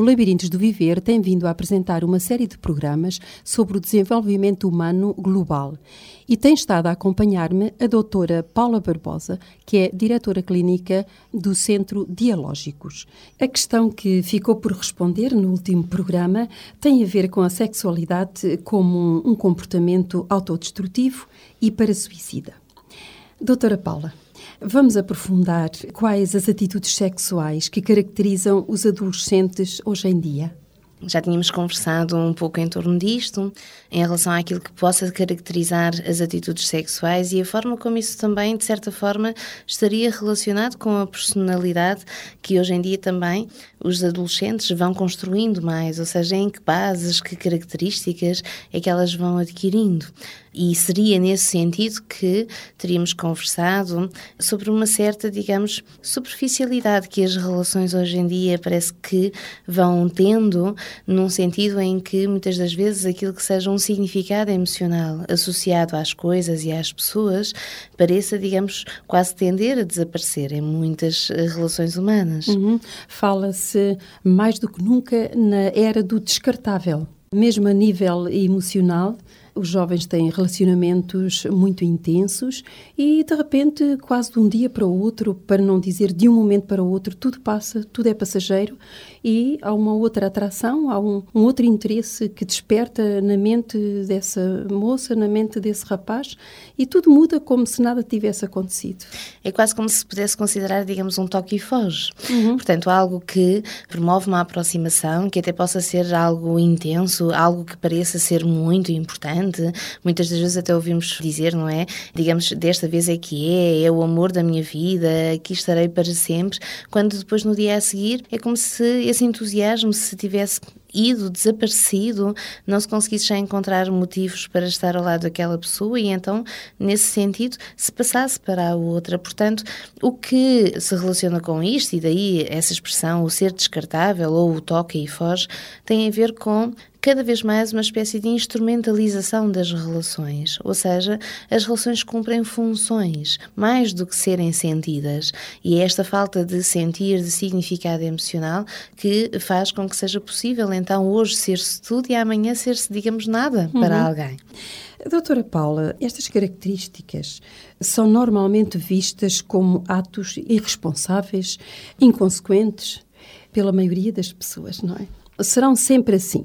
O Labirintos do Viver tem vindo a apresentar uma série de programas sobre o desenvolvimento humano global e tem estado a acompanhar-me a doutora Paula Barbosa, que é diretora clínica do Centro Dialógicos. A questão que ficou por responder no último programa tem a ver com a sexualidade como um comportamento autodestrutivo e para suicida. Doutora Paula, Vamos aprofundar quais as atitudes sexuais que caracterizam os adolescentes hoje em dia. Já tínhamos conversado um pouco em torno disto, em relação àquilo que possa caracterizar as atitudes sexuais e a forma como isso também, de certa forma, estaria relacionado com a personalidade que hoje em dia também os adolescentes vão construindo mais, ou seja, em que bases, que características é que elas vão adquirindo. E seria nesse sentido que teríamos conversado sobre uma certa, digamos, superficialidade que as relações hoje em dia parece que vão tendo, num sentido em que muitas das vezes aquilo que seja um significado emocional associado às coisas e às pessoas pareça, digamos, quase tender a desaparecer em muitas eh, relações humanas. Uhum. Fala-se mais do que nunca na era do descartável. Mesmo a nível emocional, os jovens têm relacionamentos muito intensos e, de repente, quase de um dia para o outro, para não dizer de um momento para o outro, tudo passa, tudo é passageiro e há uma outra atração, há um, um outro interesse que desperta na mente dessa moça, na mente desse rapaz e tudo muda como se nada tivesse acontecido. É quase como se pudesse considerar, digamos, um toque e foge. Uhum. Portanto, algo que promove uma aproximação, que até possa ser algo intenso, algo que pareça ser muito importante. Muitas das vezes até ouvimos dizer, não é? Digamos, desta vez é que é, é o amor da minha vida, aqui estarei para sempre, quando depois no dia a seguir é como se esse entusiasmo se tivesse ido, desaparecido, não se conseguisse já encontrar motivos para estar ao lado daquela pessoa e então, nesse sentido, se passasse para a outra. Portanto, o que se relaciona com isto, e daí essa expressão, o ser descartável ou o toca e foge, tem a ver com cada vez mais uma espécie de instrumentalização das relações, ou seja, as relações cumprem funções mais do que serem sentidas, e é esta falta de sentir, de significado emocional, que faz com que seja possível então hoje ser-se tudo e amanhã ser-se, digamos, nada para uhum. alguém. Doutora Paula, estas características são normalmente vistas como atos irresponsáveis, inconsequentes pela maioria das pessoas, não é? Serão sempre assim.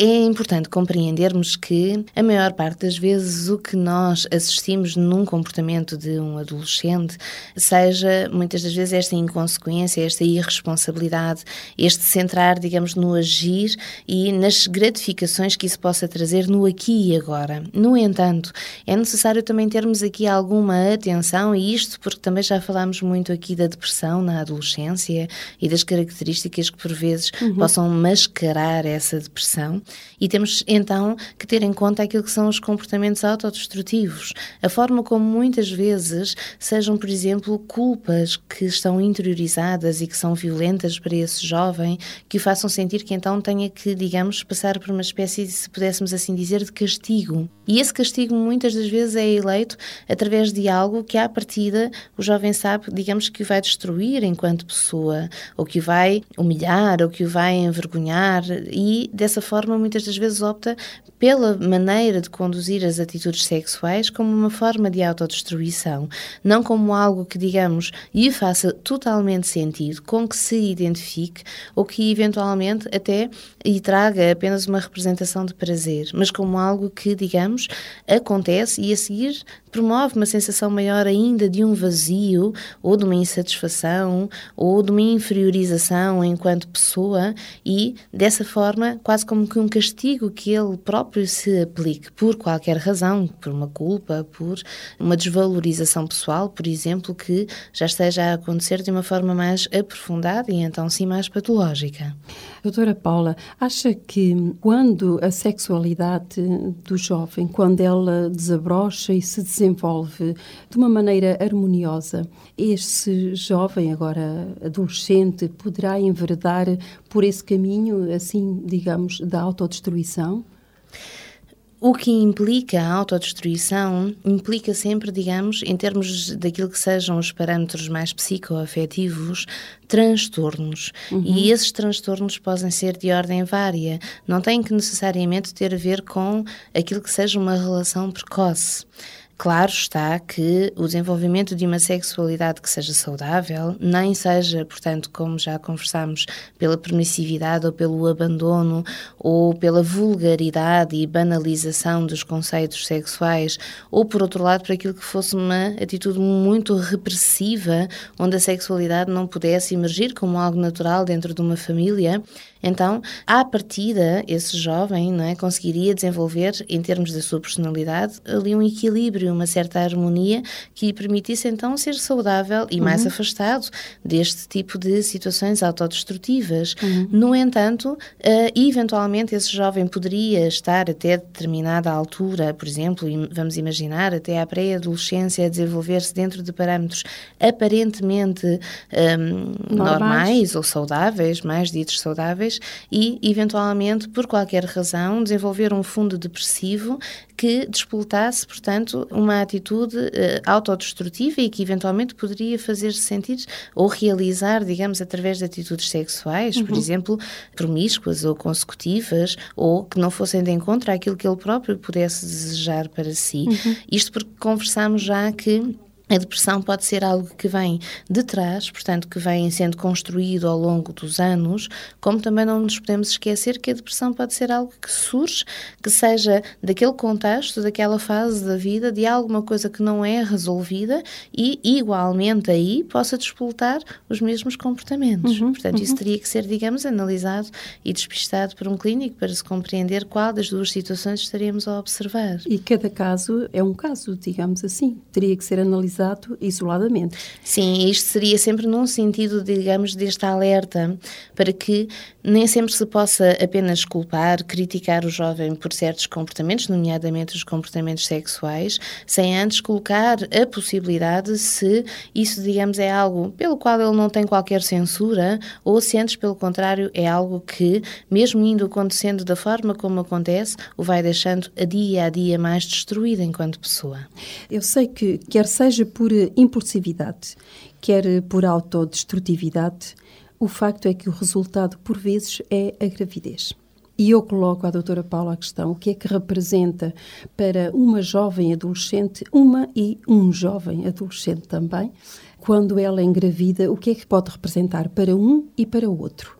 É importante compreendermos que, a maior parte das vezes, o que nós assistimos num comportamento de um adolescente seja, muitas das vezes, esta inconsequência, esta irresponsabilidade, este centrar, digamos, no agir e nas gratificações que isso possa trazer no aqui e agora. No entanto, é necessário também termos aqui alguma atenção, e isto porque também já falámos muito aqui da depressão na adolescência e das características que, por vezes, uhum. possam mascarar essa depressão. E temos então que ter em conta aquilo que são os comportamentos autodestrutivos, a forma como muitas vezes sejam, por exemplo, culpas que estão interiorizadas e que são violentas para esse jovem, que o façam sentir que então tenha que, digamos, passar por uma espécie, se pudéssemos assim dizer, de castigo. E esse castigo muitas das vezes é eleito através de algo que à partida o jovem sabe, digamos, que o vai destruir enquanto pessoa, ou que o vai humilhar, ou que o vai envergonhar, e dessa forma muitas das vezes opta pela maneira de conduzir as atitudes sexuais como uma forma de autodestruição, não como algo que, digamos, lhe faça totalmente sentido, com que se identifique ou que eventualmente até lhe traga apenas uma representação de prazer, mas como algo que, digamos, acontece e a seguir promove uma sensação maior ainda de um vazio ou de uma insatisfação ou de uma inferiorização enquanto pessoa e, dessa forma, quase como que um um castigo que ele próprio se aplique por qualquer razão, por uma culpa, por uma desvalorização pessoal, por exemplo, que já esteja a acontecer de uma forma mais aprofundada e então sim mais patológica. Doutora Paula, acha que quando a sexualidade do jovem, quando ela desabrocha e se desenvolve de uma maneira harmoniosa, esse jovem, agora adolescente, poderá enveredar por esse caminho, assim, digamos, da autodestruição? O que implica a autodestruição implica sempre, digamos, em termos daquilo que sejam os parâmetros mais psicoafetivos, transtornos. Uhum. E esses transtornos podem ser de ordem vária, não têm que necessariamente ter a ver com aquilo que seja uma relação precoce. Claro está que o desenvolvimento de uma sexualidade que seja saudável, nem seja, portanto, como já conversámos, pela permissividade ou pelo abandono ou pela vulgaridade e banalização dos conceitos sexuais, ou por outro lado, por aquilo que fosse uma atitude muito repressiva, onde a sexualidade não pudesse emergir como algo natural dentro de uma família, então, à partida, esse jovem não é, conseguiria desenvolver, em termos da sua personalidade, ali um equilíbrio, uma certa harmonia que lhe permitisse então ser saudável e mais uhum. afastado deste tipo de situações autodestrutivas. Uhum. No entanto, uh, eventualmente esse jovem poderia estar até determinada altura, por exemplo, vamos imaginar até à pré-adolescência, a desenvolver-se dentro de parâmetros aparentemente um, normais. normais ou saudáveis, mais ditos saudáveis e, eventualmente, por qualquer razão, desenvolver um fundo depressivo que despoltasse, portanto, uma atitude uh, autodestrutiva e que eventualmente poderia fazer-se sentir ou realizar, digamos, através de atitudes sexuais, uhum. por exemplo, promíscuas ou consecutivas, ou que não fossem de encontro àquilo que ele próprio pudesse desejar para si. Uhum. Isto porque conversamos já que a depressão pode ser algo que vem de trás, portanto, que vem sendo construído ao longo dos anos, como também não nos podemos esquecer que a depressão pode ser algo que surge, que seja daquele contexto, daquela fase da vida, de alguma coisa que não é resolvida e, igualmente, aí possa despoltar os mesmos comportamentos. Uhum, portanto, uhum. isso teria que ser, digamos, analisado e despistado por um clínico para se compreender qual das duas situações estaríamos a observar. E cada caso é um caso, digamos assim, teria que ser analisado analisado isoladamente. Sim, isto seria sempre num sentido, digamos, deste alerta, para que nem sempre se possa apenas culpar, criticar o jovem por certos comportamentos, nomeadamente os comportamentos sexuais, sem antes colocar a possibilidade se isso, digamos, é algo pelo qual ele não tem qualquer censura ou se antes, pelo contrário, é algo que, mesmo indo acontecendo da forma como acontece, o vai deixando a dia a dia mais destruído enquanto pessoa. Eu sei que, quer seja por impulsividade, quer por autodestrutividade, o facto é que o resultado, por vezes, é a gravidez. E eu coloco à doutora Paula a questão: o que é que representa para uma jovem adolescente, uma e um jovem adolescente também, quando ela engravida, o que é que pode representar para um e para o outro?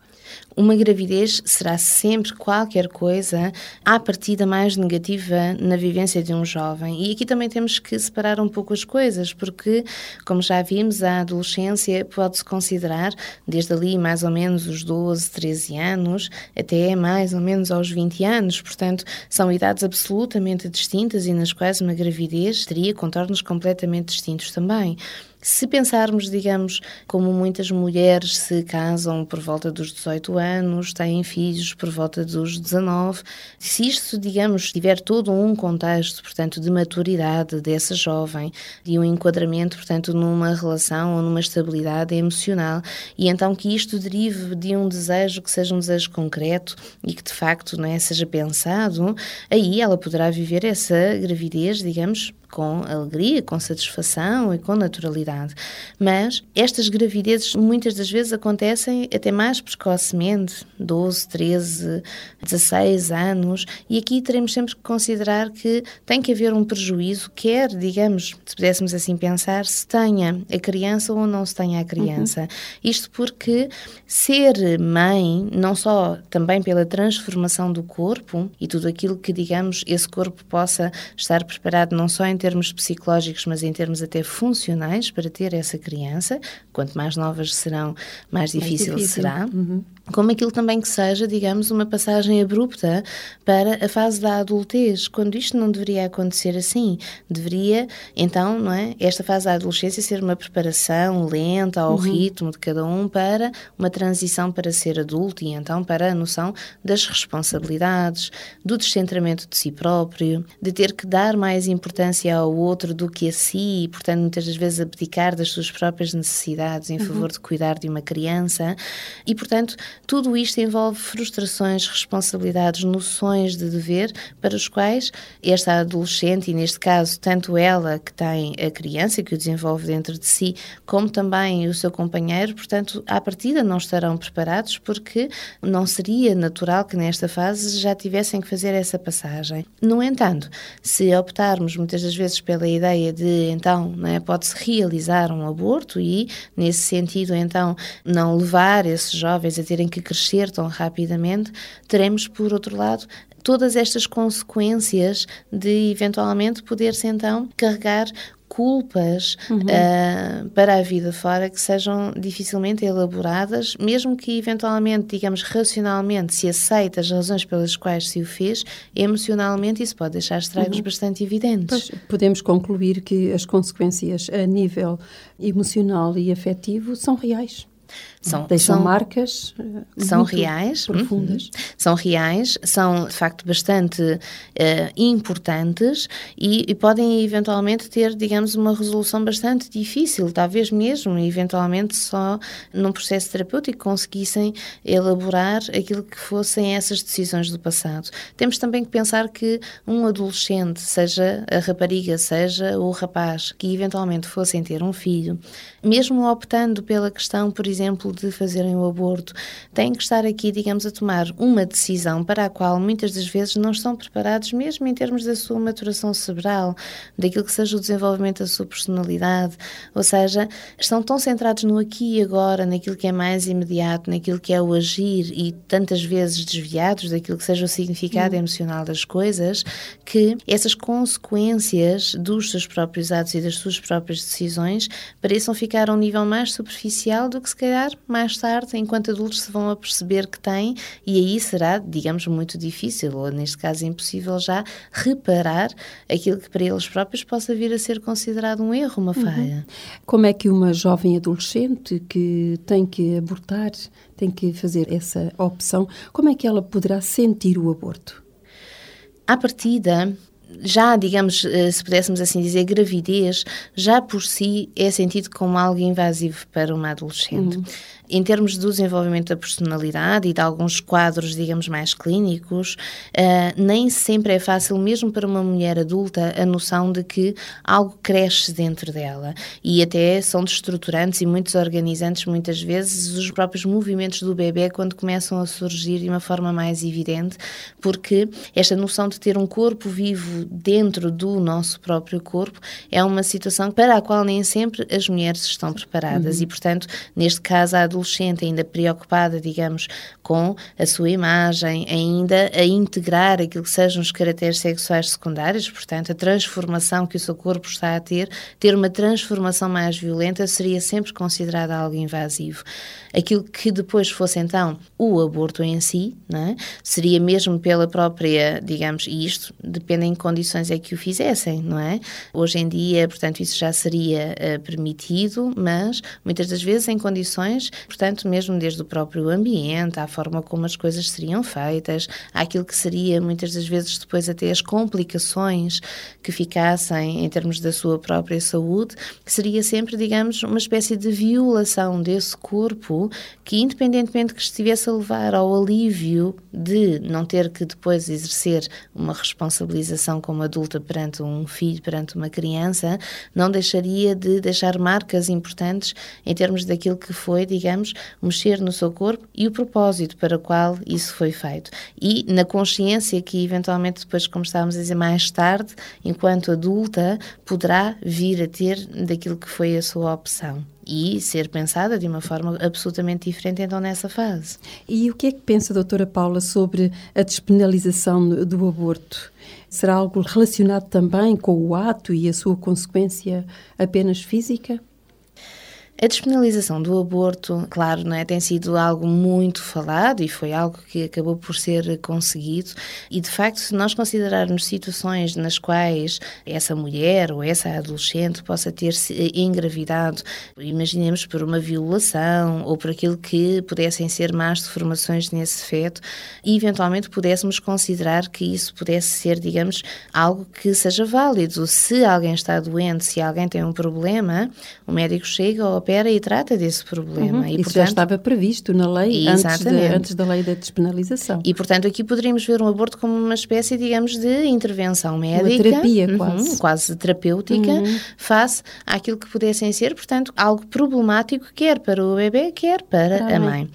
Uma gravidez será sempre qualquer coisa à partida mais negativa na vivência de um jovem. E aqui também temos que separar um pouco as coisas, porque, como já vimos, a adolescência pode-se considerar desde ali mais ou menos os 12, 13 anos até mais ou menos aos 20 anos. Portanto, são idades absolutamente distintas e nas quais uma gravidez teria contornos completamente distintos também. Se pensarmos, digamos, como muitas mulheres se casam por volta dos 18 anos, têm filhos por volta dos 19, se isto, digamos, tiver todo um contexto, portanto, de maturidade dessa jovem e um enquadramento, portanto, numa relação ou numa estabilidade emocional, e então que isto derive de um desejo que seja um desejo concreto e que de facto não é, seja pensado, aí ela poderá viver essa gravidez, digamos, com alegria, com satisfação e com naturalidade. Mas estas gravidezes muitas das vezes acontecem até mais precocemente, 12, 13, 16 anos, e aqui teremos sempre que considerar que tem que haver um prejuízo, quer, digamos, se pudéssemos assim pensar, se tenha a criança ou não se tenha a criança. Uhum. Isto porque ser mãe, não só também pela transformação do corpo e tudo aquilo que, digamos, esse corpo possa estar preparado não só em termos psicológicos, mas em termos até funcionais para ter essa criança. Quanto mais novas serão, mais difícil, mais difícil. será. Uhum como aquilo também que seja, digamos, uma passagem abrupta para a fase da adultez, quando isto não deveria acontecer assim. Deveria, então, não é, esta fase da adolescência ser uma preparação lenta ao uhum. ritmo de cada um para uma transição para ser adulto e então para a noção das responsabilidades, do descentramento de si próprio, de ter que dar mais importância ao outro do que a si e, portanto, muitas das vezes abdicar das suas próprias necessidades em uhum. favor de cuidar de uma criança e, portanto, tudo isto envolve frustrações, responsabilidades, noções de dever para os quais esta adolescente, e neste caso tanto ela que tem a criança que o desenvolve dentro de si, como também o seu companheiro, portanto, à partida não estarão preparados porque não seria natural que nesta fase já tivessem que fazer essa passagem. No entanto, se optarmos muitas das vezes pela ideia de então né, pode-se realizar um aborto e, nesse sentido, então não levar esses jovens a terem que crescer tão rapidamente, teremos, por outro lado, todas estas consequências de eventualmente poder-se então carregar culpas uhum. uh, para a vida fora que sejam dificilmente elaboradas, mesmo que eventualmente, digamos, racionalmente se aceita as razões pelas quais se o fez, emocionalmente isso pode deixar estragos uhum. bastante evidentes. Pois, podemos concluir que as consequências a nível emocional e afetivo são reais. São, Deixam são, marcas eh, são reais, uhum. profundas. São reais, são de facto bastante uh, importantes e, e, podem eventualmente ter, digamos, uma resolução bastante difícil, talvez mesmo, eventualmente só num processo terapêutico conseguissem elaborar aquilo que fossem essas decisões do passado. Temos também que pensar que um adolescente, seja a rapariga, seja o rapaz, que eventualmente fossem ter um filho, mesmo optando pela questão, por exemplo, de fazerem o aborto, têm que estar aqui, digamos, a tomar uma decisão para a qual muitas das vezes não estão preparados, mesmo em termos da sua maturação cerebral, daquilo que seja o desenvolvimento da sua personalidade, ou seja, estão tão centrados no aqui e agora, naquilo que é mais imediato, naquilo que é o agir e tantas vezes desviados daquilo que seja o significado hum. emocional das coisas, que essas consequências dos seus próprios atos e das suas próprias decisões pareçam ficar a um nível mais superficial do que se calhar mais tarde, enquanto adultos, se vão a perceber que têm, e aí será, digamos, muito difícil, ou neste caso impossível já, reparar aquilo que para eles próprios possa vir a ser considerado um erro, uma uhum. falha. Uhum. Como é que uma jovem adolescente que tem que abortar, tem que fazer essa opção, como é que ela poderá sentir o aborto? À partida, já, digamos, eh, se pudéssemos assim dizer, gravidez, já por si é sentido como algo invasivo para uma adolescente. Uhum. Em termos do desenvolvimento da personalidade e de alguns quadros, digamos, mais clínicos, uh, nem sempre é fácil, mesmo para uma mulher adulta, a noção de que algo cresce dentro dela. E até são destruturantes e muito desorganizantes, muitas vezes, os próprios movimentos do bebê quando começam a surgir de uma forma mais evidente, porque esta noção de ter um corpo vivo dentro do nosso próprio corpo é uma situação para a qual nem sempre as mulheres estão preparadas. Uhum. E, portanto, neste caso, a adolescente ainda preocupada, digamos, com a sua imagem, ainda a integrar aquilo que sejam os caracteres sexuais secundários, portanto, a transformação que o seu corpo está a ter, ter uma transformação mais violenta seria sempre considerada algo invasivo. Aquilo que depois fosse então o aborto em si, é? seria mesmo pela própria, digamos, e isto depende em que condições é que o fizessem, não é? Hoje em dia, portanto, isso já seria uh, permitido, mas muitas das vezes em condições portanto, mesmo desde o próprio ambiente, à forma como as coisas seriam feitas, àquilo que seria muitas das vezes depois até as complicações que ficassem em termos da sua própria saúde, seria sempre, digamos, uma espécie de violação desse corpo que, independentemente que estivesse a levar ao alívio de não ter que depois exercer uma responsabilização como adulta perante um filho, perante uma criança, não deixaria de deixar marcas importantes em termos daquilo que foi, digamos, mexer no seu corpo e o propósito para o qual isso foi feito. E na consciência que, eventualmente, depois, como estávamos a dizer, mais tarde, enquanto adulta, poderá vir a ter daquilo que foi a sua opção. e ser pensada de uma forma absolutamente diferente então nessa fase. E o que é que pensa a doutora Paula sobre a despenalização do aborto? Será algo relacionado também com o ato e a sua consequência apenas física? A despenalização do aborto, claro, não é, tem sido algo muito falado e foi algo que acabou por ser conseguido. E de facto, se nós considerarmos situações nas quais essa mulher ou essa adolescente possa ter se engravidado, imaginemos por uma violação ou por aquilo que pudessem ser más deformações nesse feto, e eventualmente pudéssemos considerar que isso pudesse ser, digamos, algo que seja válido. Se alguém está doente, se alguém tem um problema, o médico chega ou opera e trata desse problema. Uhum. E, Isso portanto, já estava previsto na lei antes, de, antes, da lei da despenalização. E, portanto, aqui poderíamos ver um aborto como uma espécie, digamos, de intervenção médica. Uma terapia, uhum, quase. Quase terapêutica, uhum. face àquilo que pudessem ser, portanto, algo problemático, quer para o bebê, quer para a mãe.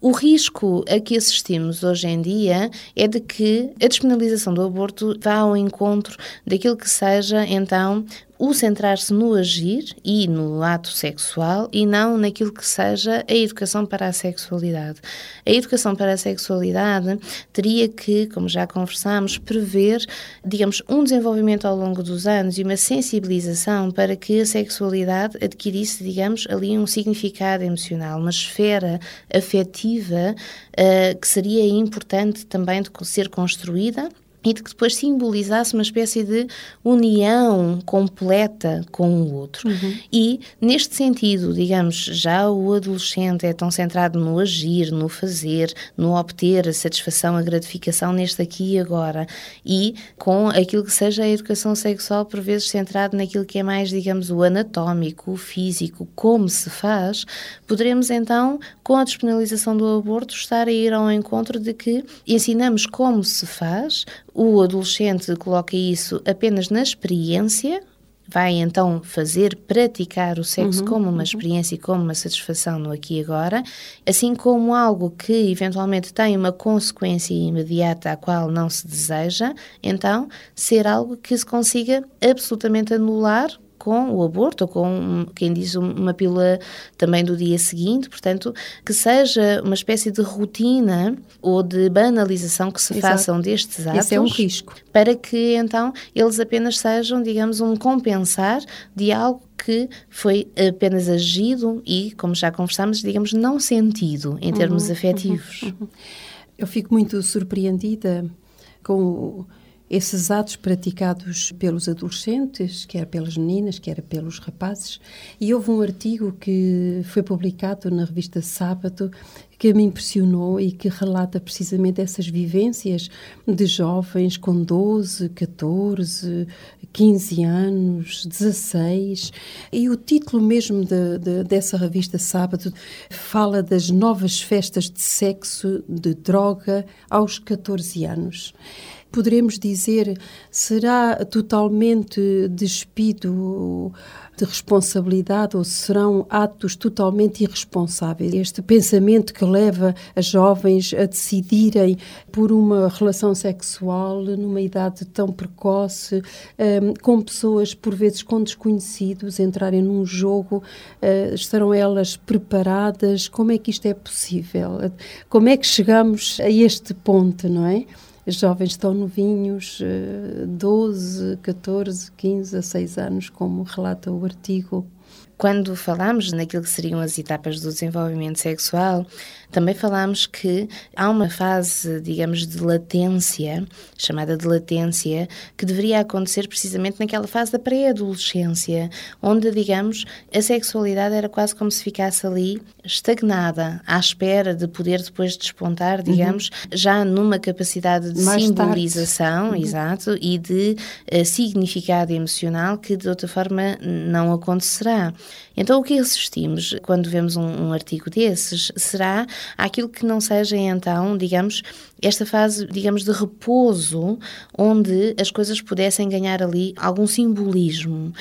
O risco a que assistimos hoje em dia é de que a despenalização do aborto vá ao encontro daquilo que seja, então, o centrar-se no agir e no ato sexual e não naquilo que seja a educação para a sexualidade. A educação para a sexualidade teria que, como já conversámos, prever, digamos, um desenvolvimento ao longo dos anos e uma sensibilização para que a sexualidade adquirisse, digamos, ali um significado emocional, uma esfera afetiva uh, que seria importante também de ser construída e de que depois simbolizasse uma espécie de união completa com o outro. Uhum. E, neste sentido, digamos, já o adolescente é tão centrado no agir, no fazer, no obter a satisfação, a gratificação neste aqui e agora, e com aquilo que seja a educação sexual, por vezes centrado naquilo que é mais, digamos, o anatómico, o físico, como se faz, poderemos então, com a despenalização do aborto, estar a ir ao encontro de que ensinamos como se faz, o adolescente coloca isso apenas na experiência, vai então fazer, praticar o sexo uhum, como uma uhum. experiência e como uma satisfação no aqui e agora, assim como algo que eventualmente tem uma consequência imediata à qual não se deseja, então ser algo que se consiga absolutamente anular com o aborto ou com, quem diz, uma pílula também do dia seguinte, portanto, que seja uma espécie de rotina ou de banalização que se Exato. façam destes atos. Esse é um risco. Para que então eles apenas sejam, digamos, um compensar de algo que foi apenas agido e, como já conversámos, digamos, não sentido em termos uhum, afetivos. Uhum, uhum. Eu fico muito surpreendida com esses atos praticados pelos adolescentes, quer pelas meninas, quer pelos rapazes. E houve um artigo que foi publicado na revista Sábado que me impressionou e que relata precisamente essas vivências de jovens com 12, 14, 15 anos, 16. E o título mesmo de, de, dessa revista Sábado fala das novas festas de sexo, de droga, aos 14 anos poderemos dizer, será totalmente despido de responsabilidade ou serão atos totalmente irresponsáveis? Este pensamento que leva as jovens a decidirem por uma relação sexual numa idade tão precoce, um, com pessoas por vezes com desconhecidos entrarem num jogo, uh, estarão elas preparadas? Como é que isto é possível? Como é que chegamos a este ponto, não é? Jovens tão novinhos, 12, 14, 15 a 6 anos, como relata o artigo. Quando falamos naquilo que seriam as etapas do desenvolvimento sexual, também falamos que há uma fase, digamos, de latência, chamada de latência, que deveria acontecer precisamente naquela fase da pré-adolescência, onde, digamos, a sexualidade era quase como se ficasse ali estagnada, à espera de poder depois despontar, digamos, uhum. já numa capacidade de Mais simbolização, uhum. exato, e de uh, significado emocional que de outra forma não acontecerá. Então, o que assistimos quando vemos um, um artigo desses será aquilo que não seja, então, digamos, esta fase, digamos, de repouso, onde as coisas pudessem ganhar ali algum simbolismo.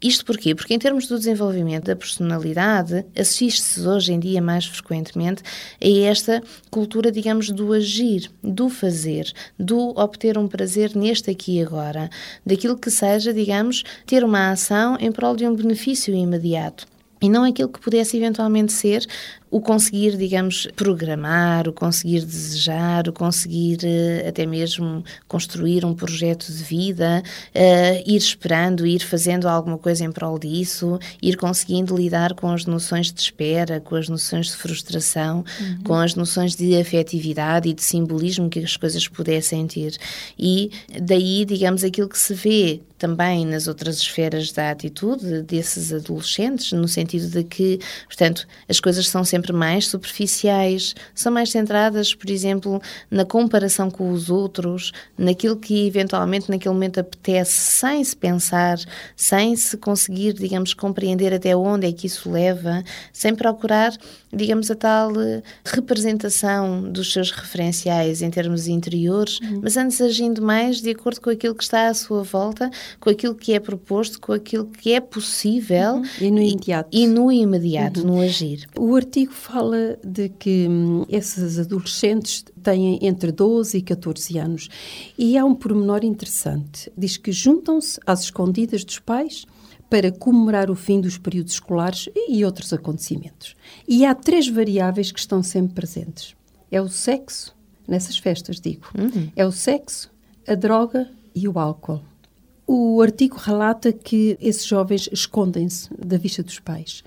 Isto porquê? Porque em termos do desenvolvimento da personalidade, assiste-se hoje em dia mais frequentemente a esta cultura, digamos, do agir, do fazer, do obter um prazer neste aqui e agora, daquilo que seja, digamos, ter uma ação em prol de um benefício imediato. e não aquilo que pudesse eventualmente ser o conseguir, digamos, programar, o conseguir desejar, o conseguir uh, até mesmo construir um projeto de vida, uh, ir esperando, ir fazendo alguma coisa em prol disso, ir conseguindo lidar com as noções de espera, com as noções de frustração, uhum. com as noções de afetividade e de simbolismo que as coisas pudessem ter. E daí, digamos, aquilo que se vê também nas outras esferas da atitude desses adolescentes, no sentido de que, portanto, as coisas são sempre mais superficiais, são mais centradas, por exemplo, na comparação com os outros, naquilo que eventualmente naquele momento apetece, sem se pensar, sem se conseguir, digamos, compreender até onde é que isso leva, sem procurar, digamos, a tal eh, representação dos seus referenciais em termos interiores, uhum. mas antes agindo mais de acordo com aquilo que está à sua volta com aquilo que é proposto, com aquilo que é possível uhum. e no imediato. E, e no imediato, uhum. no agir. O artigo fala de que hum, esses adolescentes têm entre 12 e 14 anos e há um pormenor interessante. Diz que juntam-se às escondidas dos pais para comemorar o fim dos períodos escolares e outros acontecimentos. E há três variáveis que estão sempre presentes. É o sexo, nessas festas, digo. Uhum. É o sexo, a droga e o álcool. O artigo relata que esses jovens escondem-se da vista dos pais.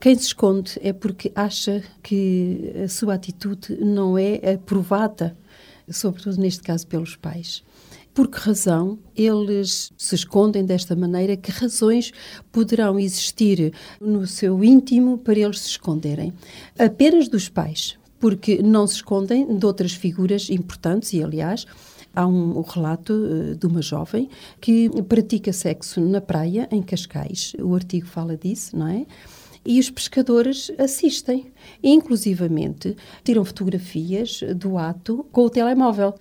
Quem se esconde é porque acha que a sua atitude não é aprovada, sobretudo neste caso pelos pais. Por que razão eles se escondem desta maneira? Que razões poderão existir no seu íntimo para eles se esconderem? Apenas dos pais, porque não se escondem de outras figuras importantes e, aliás, Há um, um relato uh, de uma jovem que pratica sexo na praia, em Cascais. O artigo fala disso, não é? E os pescadores assistem. Inclusivamente, tiram fotografias do ato com o telemóvel.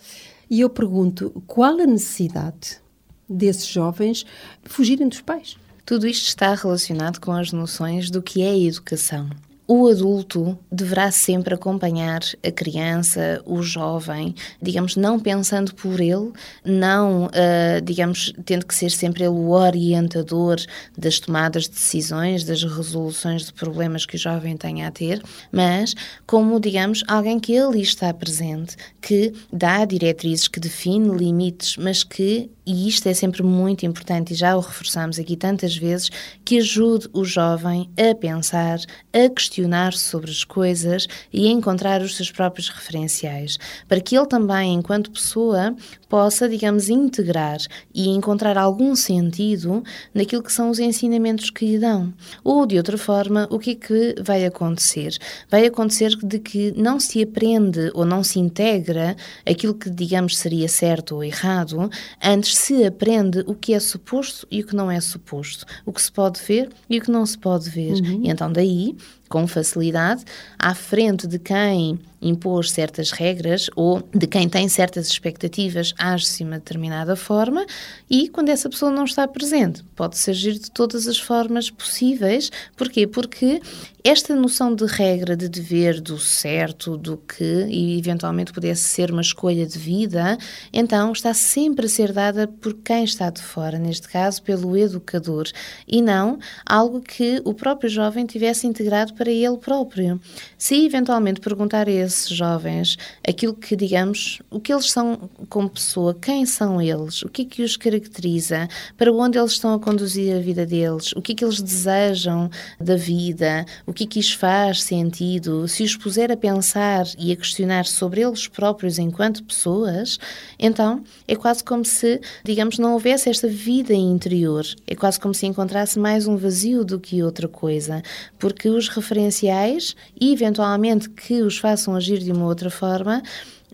E eu pergunto, qual a necessidade desses jovens fugirem dos pais? Tudo isto está relacionado com as noções do que é educação o adulto deverá sempre acompanhar a criança, o jovem, digamos, não pensando por ele, não, uh, digamos, tendo que ser sempre ele o orientador das tomadas de decisões, das resoluções de problemas que o jovem tenha a ter, mas como, digamos, alguém que ali está presente, que dá diretrizes, que define limites, mas que e isto é sempre muito importante, e já o reforçamos aqui tantas vezes, que ajude o jovem a pensar, a questionar sobre as coisas e a encontrar os seus próprios referenciais, para que ele também, enquanto pessoa, possa, digamos, integrar e encontrar algum sentido naquilo que são os ensinamentos que lhe dão. Ou, de outra forma, o que é que vai acontecer? Vai acontecer de que não se aprende ou não se integra aquilo que, digamos, seria certo ou errado, antes se aprende o que é suposto e o que não é suposto, o que se pode ver e o que não se pode ver. Uhum. E então, daí, com facilidade, à frente de quem impôs certas regras ou de quem tem certas expectativas, age-se de uma determinada forma e quando essa pessoa não está presente, pode surgir de todas as formas possíveis. Porquê? Porque esta noção de regra, de dever, do certo, do que e eventualmente pudesse ser uma escolha de vida, então está sempre a ser dada por quem está de fora, neste caso pelo educador, e não algo que o próprio jovem tivesse integrado para ele próprio. Se eventualmente perguntar a esses jovens aquilo que, digamos, o que eles são como pessoa, quem são eles, o que é que os caracteriza, para onde eles estão a conduzir a vida deles, o que é que eles desejam da vida, o que é que isso faz sentido, se os puser a pensar e a questionar sobre eles próprios enquanto pessoas, então é quase como se, digamos, não houvesse esta vida interior. É quase como se encontrasse mais um vazio do que outra coisa, porque os referenciais e eventualmente que os façam agir de uma outra forma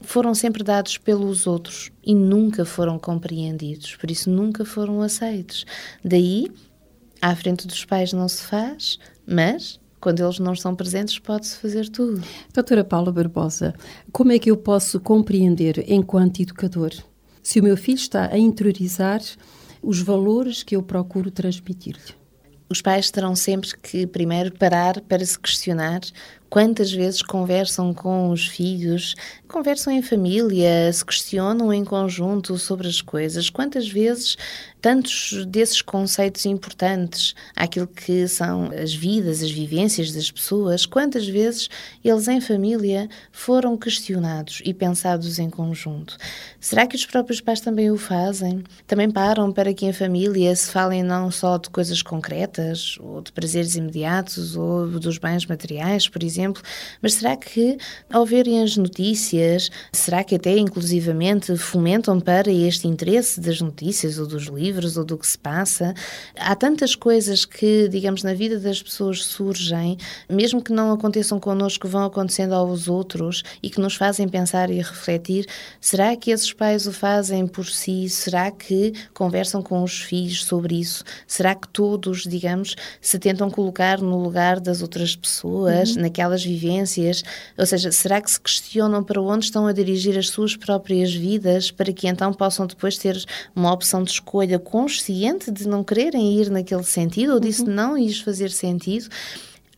foram sempre dados pelos outros e nunca foram compreendidos, por isso nunca foram aceitos. Daí, à frente dos pais não se faz, mas quando eles não estão presentes, pode-se fazer tudo. Doutora Paula Barbosa, como é que eu posso compreender, enquanto educador, se o meu filho está a interiorizar os valores que eu procuro transmitir-lhe? Os pais terão sempre que, primeiro, parar para se questionar Quantas vezes conversam com os filhos, conversam em família, se questionam em conjunto sobre as coisas? Quantas vezes tantos desses conceitos importantes àquilo que são as vidas, as vivências das pessoas, quantas vezes eles em família foram questionados e pensados em conjunto? Será que os próprios pais também o fazem? Também param para que em família se falem não só de coisas concretas, ou de prazeres imediatos, ou dos bens materiais, por exemplo, mas será que ao verem as notícias, será que até inclusivamente fomentam para este interesse das notícias ou dos livros? ou do que se passa. Há tantas coisas que, digamos, na vida das pessoas surgem, mesmo que não aconteçam connosco, vão acontecendo aos outros e que nos fazem pensar e refletir. Será que esses pais o fazem por si? Será que conversam com os filhos sobre isso? Será que todos, digamos, se tentam colocar no lugar das outras pessoas, uhum. Naquelas vivências? Ou seja, será que se questionam para onde estão a dirigir as suas próprias vidas para que então possam depois ter uma opção de escolha consciente de não quererem ir naquele sentido ou disso uhum. não lhes fazer sentido,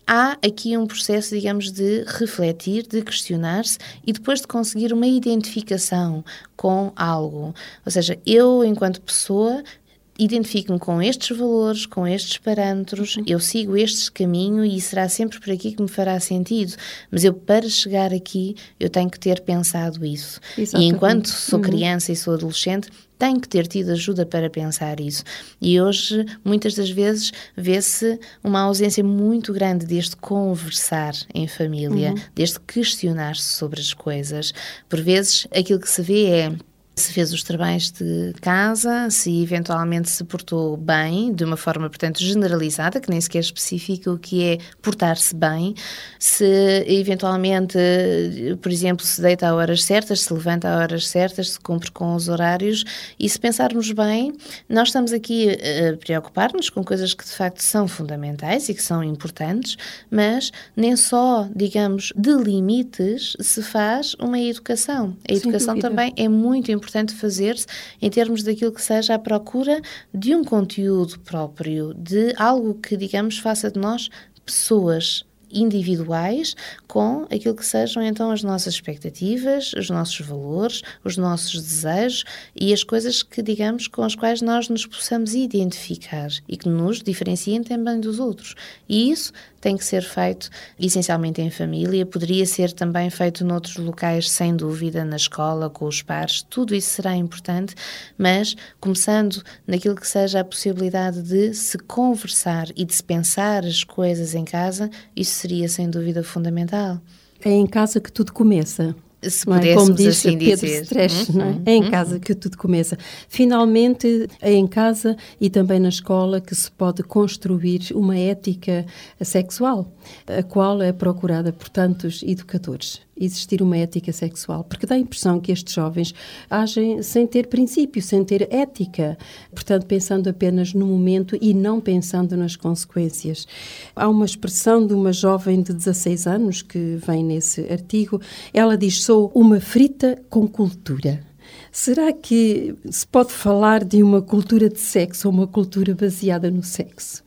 há aqui um processo, digamos, de refletir, de questionar-se e depois de conseguir uma identificação com algo. Ou seja, eu, enquanto pessoa, identifico-me com estes valores, com estes parâmetros, uhum. eu sigo este caminho e será sempre por aqui que me fará sentido. Mas eu, para chegar aqui, eu tenho que ter pensado isso. Exatamente. E enquanto sou uhum. criança e sou adolescente, tenho que ter tido ajuda para pensar isso. E hoje, muitas das vezes, vê-se uma ausência muito grande deste conversar em família, uhum. deste questionar-se sobre as coisas. Por vezes, aquilo que se vê é se fez os trabalhos de casa, se eventualmente se portou bem, de uma forma, portanto, generalizada, que nem sequer especifica o que é portar-se bem, se eventualmente, por exemplo, se deita a horas certas, se levanta a horas certas, se cumpre com os horários, e se pensarmos bem, nós estamos aqui a preocupar-nos com coisas que de facto são fundamentais e que são importantes, mas nem só, digamos, de limites se faz uma educação. A educação também é muito importante importante fazer-se em termos daquilo que seja a procura de um conteúdo próprio, de algo que, digamos, faça de nós pessoas individuais com aquilo que sejam então as nossas expectativas, os nossos valores, os nossos desejos e as coisas que, digamos, com as quais nós nos possamos identificar e que nos diferenciem também dos outros. E isso tem que ser feito essencialmente em família, poderia ser também feito noutros locais, sem dúvida, na escola, com os pares, tudo isso será importante, mas começando naquilo que seja a possibilidade de se conversar e de se pensar as coisas em casa, isso seria sem dúvida fundamental. É em casa que tudo começa se é? Como diz assim Pedro dizer. Uhum, não é? Uhum, é em uhum. casa que tudo começa. Finalmente, é em casa e também na escola que se pode construir uma ética sexual, a qual é procurada por tantos educadores existir uma ética sexual, porque dá a impressão que estes jovens agem sem ter princípio, sem ter ética, portanto, pensando apenas no momento e não pensando nas consequências. Há uma expressão de uma jovem de 16 anos que vem nesse artigo, ela diz: Sou uma frita com cultura. Será que se pode falar de uma cultura de sexo ou uma cultura baseada no sexo?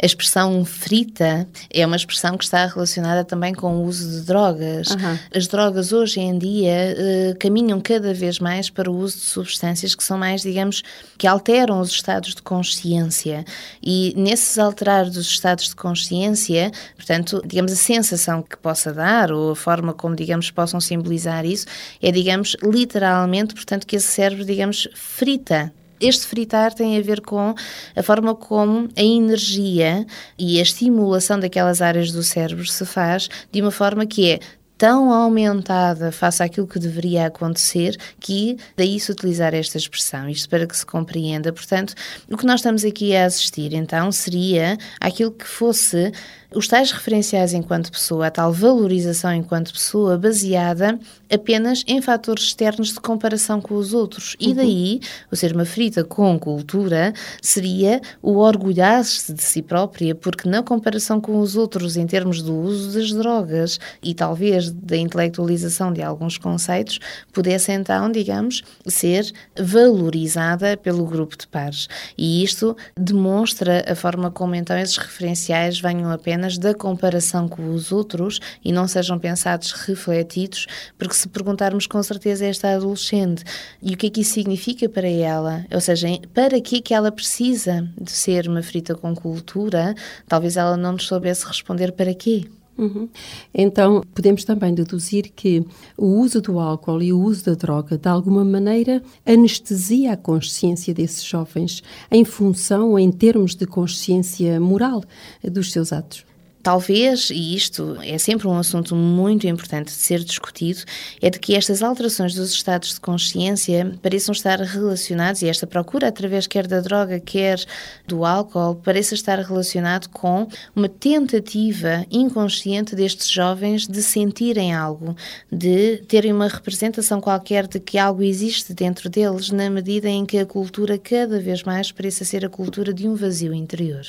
A expressão frita é uma expressão que está relacionada também com o uso de drogas. Uhum. As drogas hoje em dia uh, caminham cada vez mais para o uso de substâncias que são mais, digamos, que alteram os estados de consciência. E nesses alterar dos estados de consciência, portanto, digamos, a sensação que possa dar ou a forma como, digamos, possam simbolizar isso é, digamos, literalmente, portanto, que esse cérebro, digamos, frita este fritar tem a ver com a forma como a energia e a estimulação daquelas áreas do cérebro se faz de uma forma que é tão aumentada face àquilo que deveria acontecer que daí se utilizar esta expressão, isto para que se compreenda. Portanto, o que nós estamos aqui a assistir então seria aquilo que fosse os tais referenciais enquanto pessoa, a tal valorização enquanto pessoa baseada apenas em fatores externos de comparação com os outros. E uhum. daí, o ser uma frita com cultura seria o orgulhar-se de si própria, porque na comparação com os outros, em termos do uso das drogas e talvez da intelectualização de alguns conceitos, pudesse então, digamos, ser valorizada pelo grupo de pares. E isto demonstra a forma como então esses referenciais venham apenas apenas da comparação com os outros e não sejam pensados refletidos, porque se perguntarmos com certeza a esta adolescente e o que é que isso significa para ela, ou seja, para que é que ela precisa de ser uma frita com cultura, talvez ela não nos soubesse responder para quê. Uhum. Então, podemos também deduzir que o uso do álcool e o uso da droga, de alguma maneira, anestesia a consciência desses jovens em função, em termos de consciência moral dos seus atos. Talvez, e isto é sempre um assunto muito importante de ser discutido, é de que estas alterações dos estados de consciência pareçam estar relacionados, e esta procura, através quer da droga, quer do álcool, pareça estar relacionado com uma tentativa inconsciente destes jovens de sentirem algo, de terem uma representação qualquer de que algo existe dentro deles, na medida em que a cultura cada vez mais pareça ser a cultura de um vazio interior.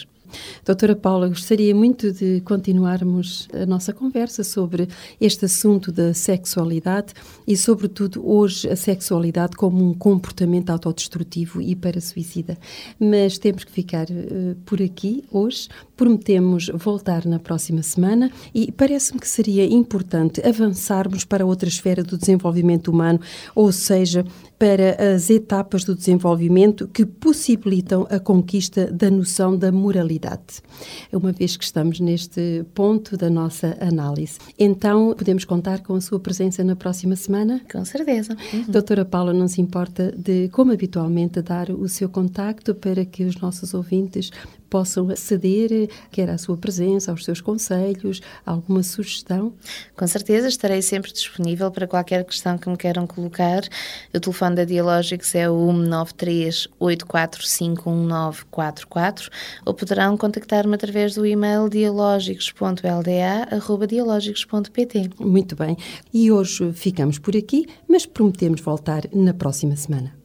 Doutora Paula, gostaria muito de continuarmos a nossa conversa sobre este assunto da sexualidade e, sobretudo, hoje a sexualidade como um comportamento autodestrutivo e para suicida. Mas temos que ficar uh, por aqui hoje. Prometemos voltar na próxima semana e parece-me que seria importante avançarmos para outra esfera do desenvolvimento humano, ou seja, para as etapas do desenvolvimento que possibilitam a conquista da noção da moralidade, uma vez que estamos neste ponto da nossa análise. Então, podemos contar com a sua presença na próxima semana? Com certeza. Uhum. Doutora Paula, não se importa de, como habitualmente, dar o seu contacto para que os nossos ouvintes possam aceder, quer à sua presença, aos seus conselhos, alguma sugestão? Com certeza, estarei sempre disponível para qualquer questão que me queiram colocar. O telefone da Dialógicos é o 193 8451944 ou poderão contactar-me através do e-mail dialógicos.lda.dialógicos.pt. Muito bem. E hoje ficamos por aqui, mas prometemos voltar na próxima semana.